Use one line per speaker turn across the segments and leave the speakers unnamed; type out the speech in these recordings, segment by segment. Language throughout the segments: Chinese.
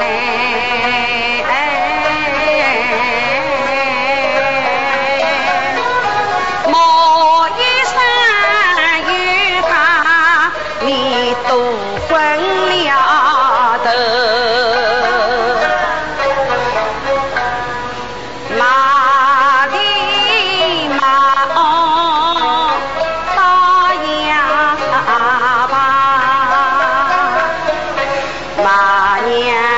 哎哎哎我一生与他你多分了得哑巴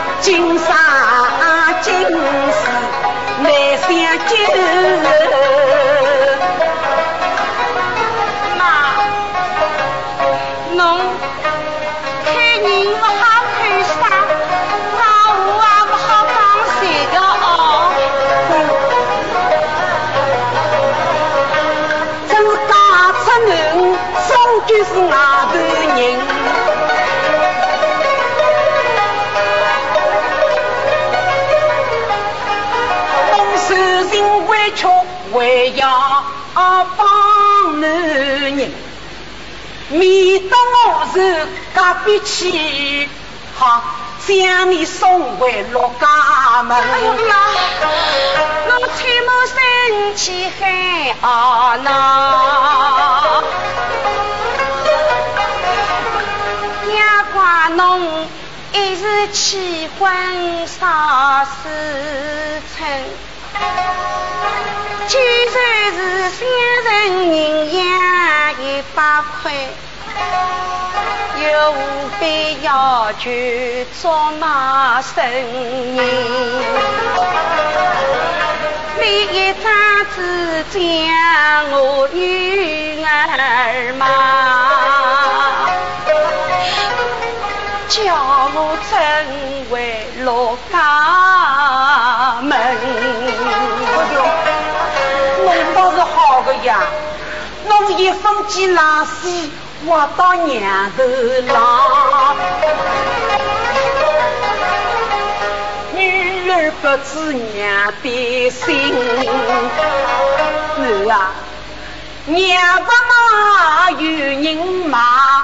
今生今世难相救。
妈，侬看人不好看相，讲话也不好讲谁个哦。
真是嫁出门，终究是外头人。要帮男人，免得我是隔别去，好将你送回陆家门。哎呦
妈！我生气海啊呐！也怪侬一时气昏杀时辰，就算是三人人养一百块。又无非要求做那生意，每一张纸将
倒是好个呀，弄一封寄老师。我到娘头郎，女儿不知娘的心。儿啊，娘不骂有人骂，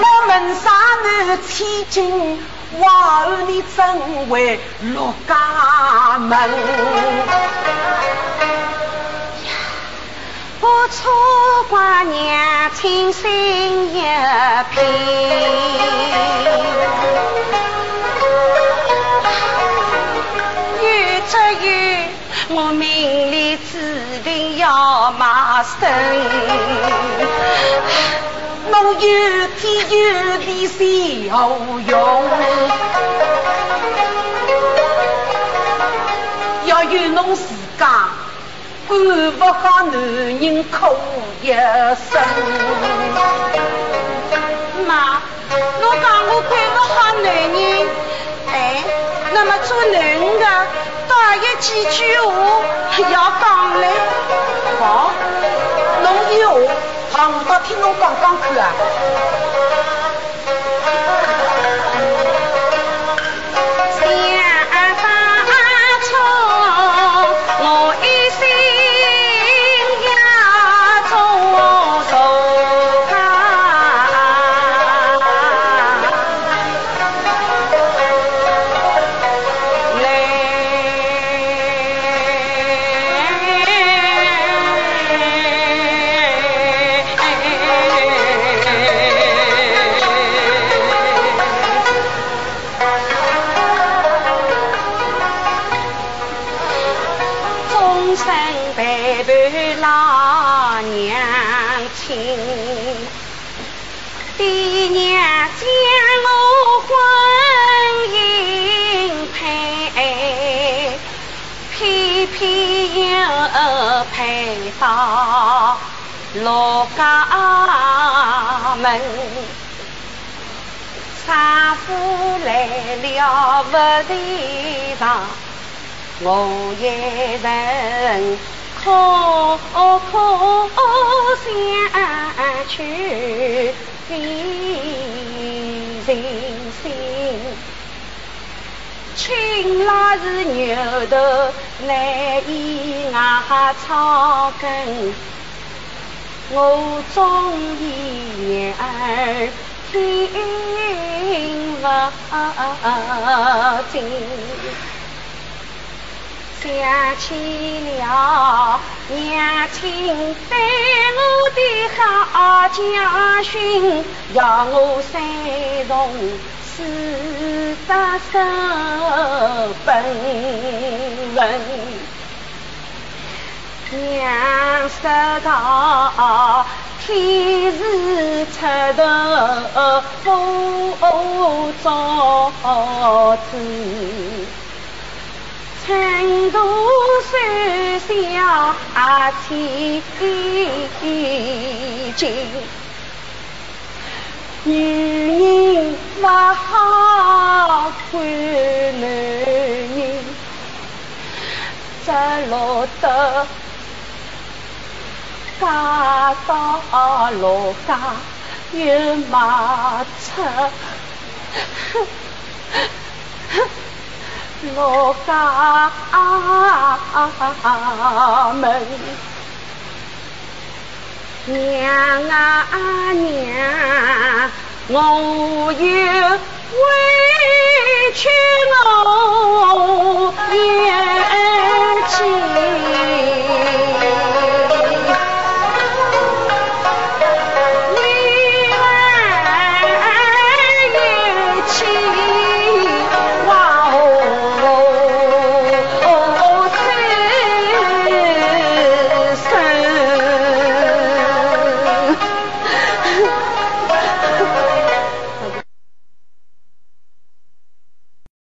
我门上头千金，往后你怎会落家门？
我错怪娘亲心一片，有则有，我命里注定要卖身。
侬有天有地谁好用？要有侬自家。管不好男人哭一声，
妈，侬讲我管不好男人，哎，那么做男人的多有几句话要讲嘞？
好，侬好，我到听侬讲讲看啊。
爹娘将我婚姻配，偏偏又配到罗家门，丈夫来了不提防，我一人哭哭想去人心。青辣是牛头，难以外草根。我中意儿听不进，想起了娘亲对我的好教训，要我三从。四大手本分，娘说道：天时出头不着子，成都山小天津。女人不好看男人，这落得嫁到老家又卖出我家门。娘啊娘，我有。